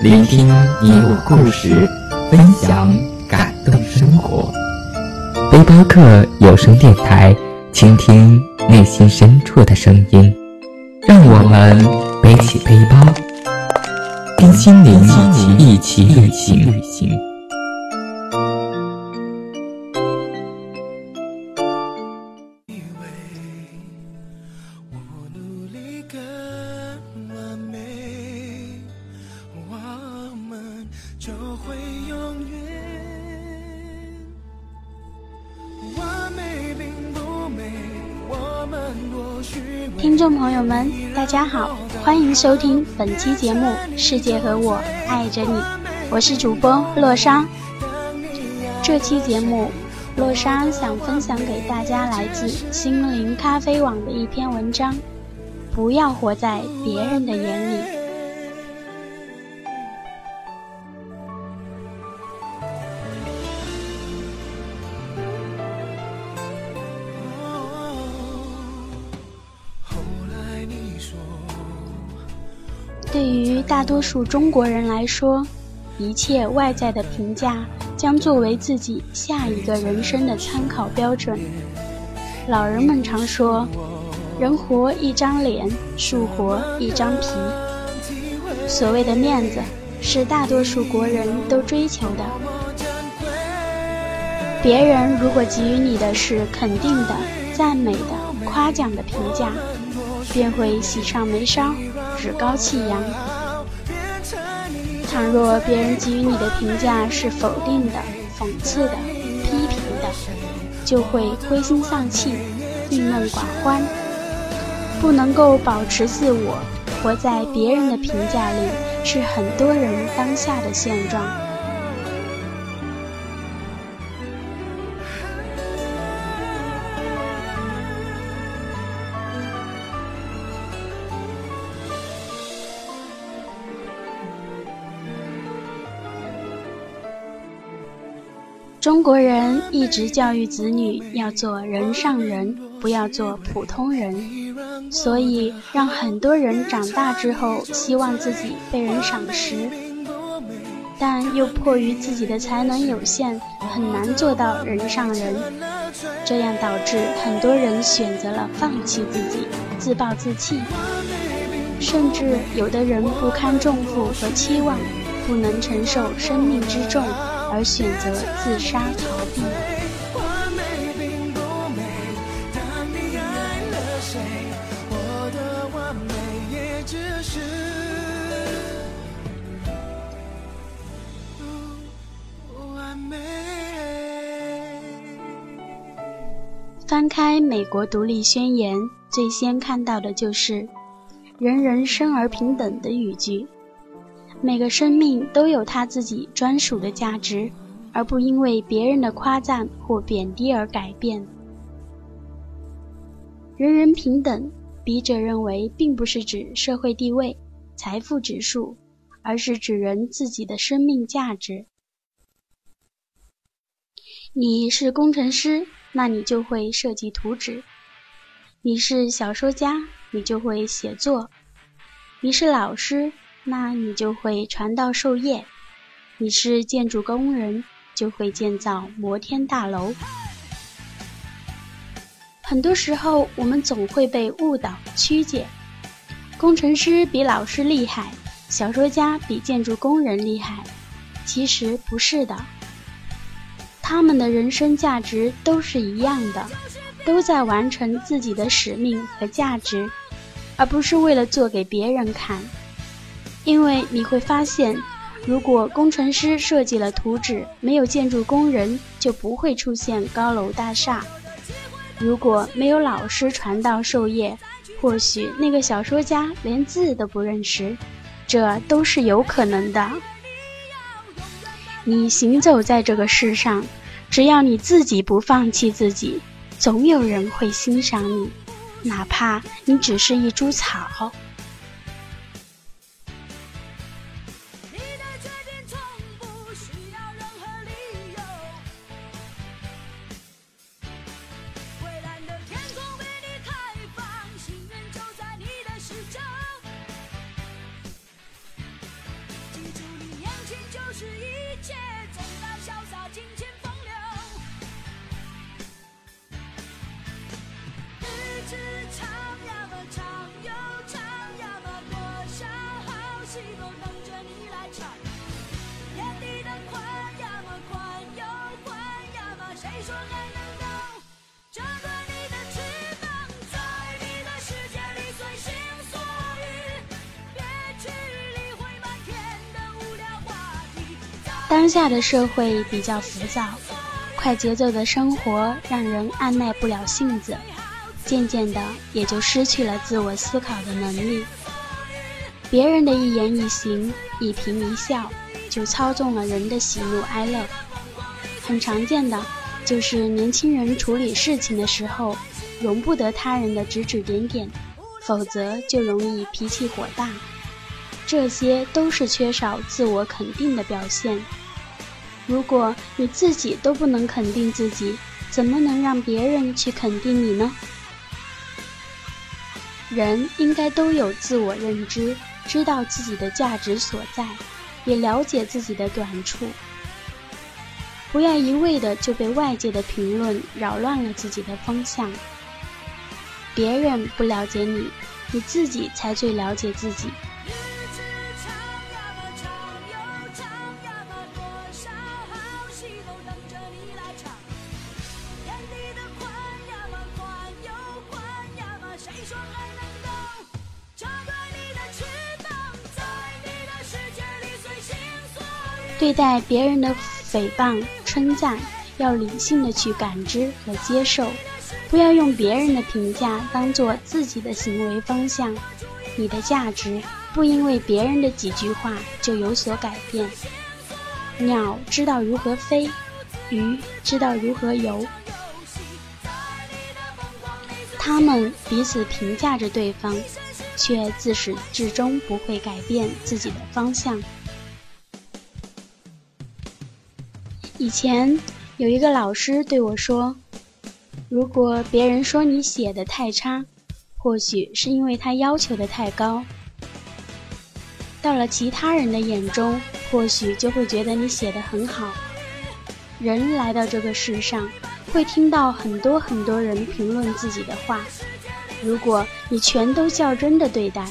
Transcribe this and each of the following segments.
聆听你我故事，分享感动生活。背包客有声电台，倾听内心深处的声音。让我们背起背包，跟心灵一起一起旅行。听众朋友们，大家好，欢迎收听本期节目《世界和我爱着你》，我是主播洛莎。这期节目，洛莎想分享给大家来自心灵咖啡网的一篇文章：不要活在别人的眼里。对于大多数中国人来说，一切外在的评价将作为自己下一个人生的参考标准。老人们常说：“人活一张脸，树活一张皮。”所谓的面子，是大多数国人都追求的。别人如果给予你的是肯定的、赞美的、夸奖的评价，便会喜上眉梢。趾高气扬。倘若别人给予你的评价是否定的、讽刺的、批评的，就会灰心丧气、郁闷寡欢，不能够保持自我，活在别人的评价里，是很多人当下的现状。国人一直教育子女要做人上人，不要做普通人，所以让很多人长大之后希望自己被人赏识，但又迫于自己的才能有限，很难做到人上人，这样导致很多人选择了放弃自己，自暴自弃，甚至有的人不堪重负和期望，不能承受生命之重。而选择自杀逃避。翻开美国独立宣言，最先看到的就是“人人生而平等”的语句。每个生命都有他自己专属的价值，而不因为别人的夸赞或贬低而改变。人人平等，笔者认为并不是指社会地位、财富指数，而是指人自己的生命价值。你是工程师，那你就会设计图纸；你是小说家，你就会写作；你是老师。那你就会传道授业，你是建筑工人，就会建造摩天大楼。很多时候，我们总会被误导曲解，工程师比老师厉害，小说家比建筑工人厉害。其实不是的，他们的人生价值都是一样的，都在完成自己的使命和价值，而不是为了做给别人看。因为你会发现，如果工程师设计了图纸，没有建筑工人就不会出现高楼大厦；如果没有老师传道授业，或许那个小说家连字都不认识，这都是有可能的。你行走在这个世上，只要你自己不放弃自己，总有人会欣赏你，哪怕你只是一株草。当下的社会比较浮躁，快节奏的生活让人按耐不了性子，渐渐的也就失去了自我思考的能力。别人的一言一行、一颦一笑，就操纵了人的喜怒哀乐。很常见的就是年轻人处理事情的时候，容不得他人的指指点点，否则就容易脾气火大。这些都是缺少自我肯定的表现。如果你自己都不能肯定自己，怎么能让别人去肯定你呢？人应该都有自我认知，知道自己的价值所在，也了解自己的短处。不要一味的就被外界的评论扰乱了自己的方向。别人不了解你，你自己才最了解自己。等着你来唱。面对待别人的诽谤、称赞，要理性的去感知和接受，不要用别人的评价当做自己的行为方向。你的价值不因为别人的几句话就有所改变。鸟知道如何飞，鱼知道如何游，他们彼此评价着对方，却自始至终不会改变自己的方向。以前有一个老师对我说：“如果别人说你写的太差，或许是因为他要求的太高；到了其他人的眼中，或许就会觉得你写的很好。人来到这个世上，会听到很多很多人评论自己的话。如果你全都较真的对待，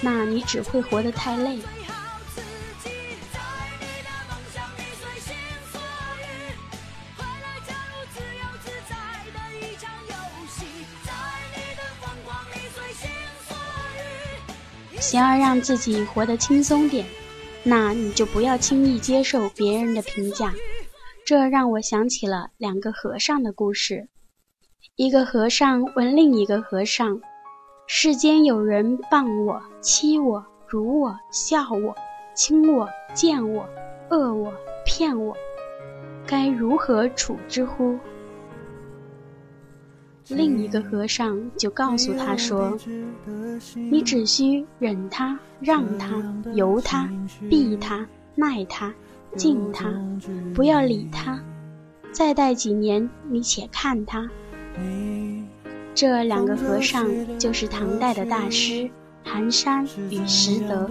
那你只会活得太累。”想要让自己活得轻松点，那你就不要轻易接受别人的评价。这让我想起了两个和尚的故事。一个和尚问另一个和尚：“世间有人谤我、欺我、辱我、笑我、轻我、贱我、恶我、骗我，该如何处之乎？”另一个和尚就告诉他说：“你只需忍他、让他、由他、避他、耐他、敬他，不要理他。再待几年，你且看他。”这两个和尚就是唐代的大师寒山与拾得。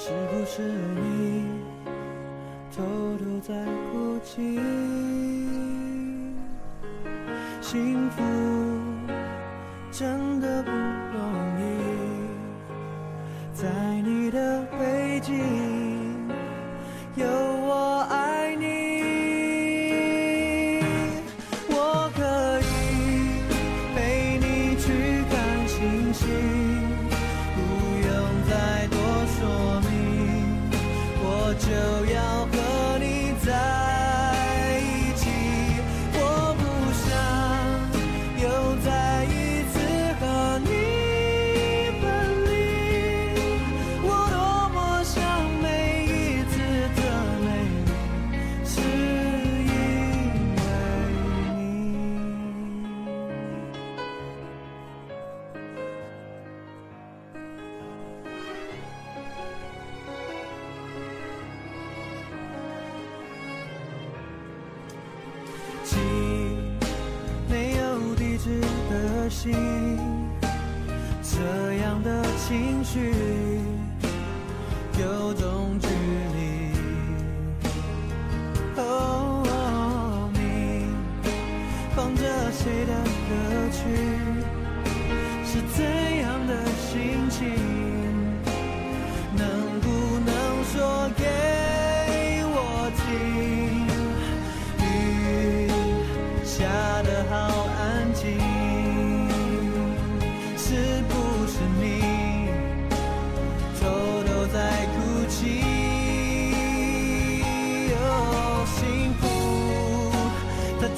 是不是你偷偷在哭泣？幸福真的不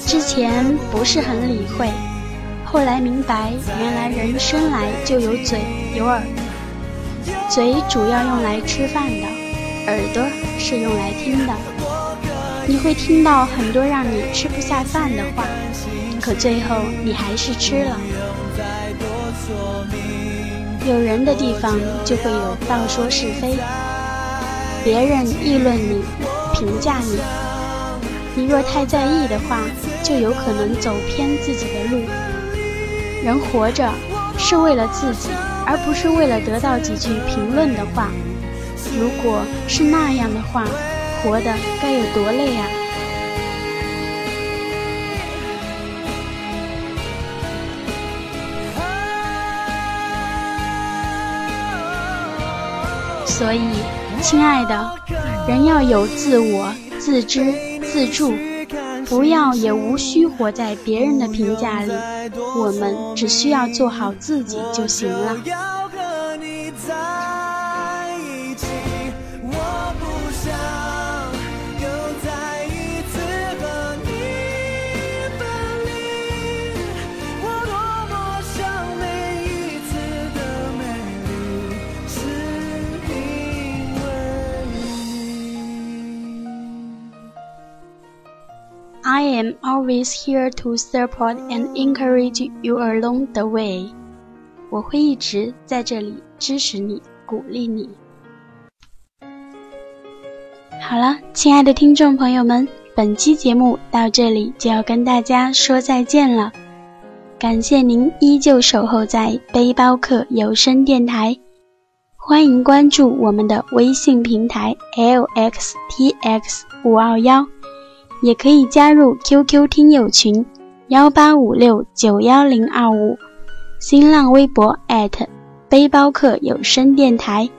之前不是很理会，后来明白，原来人生来就有嘴有耳。嘴主要用来吃饭的，耳朵是用来听的。你会听到很多让你吃不下饭的话，可最后你还是吃了。有人的地方就会有道说是非，别人议论你、评价你，你若太在意的话，就有可能走偏自己的路。人活着是为了自己。而不是为了得到几句评论的话。如果是那样的话，活的该有多累啊！所以，亲爱的，人要有自我、自知、自助，不要也无需活在别人的评价里。我们只需要做好自己就行了。I am always here to support and encourage you along the way。我会一直在这里支持你、鼓励你。好了，亲爱的听众朋友们，本期节目到这里就要跟大家说再见了。感谢您依旧守候在背包客有声电台，欢迎关注我们的微信平台 lxtx 五二幺。也可以加入 QQ 听友群幺八五六九幺零二五，新浪微博背包客有声电台，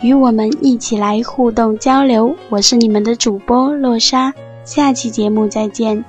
与我们一起来互动交流。我是你们的主播洛莎，下期节目再见。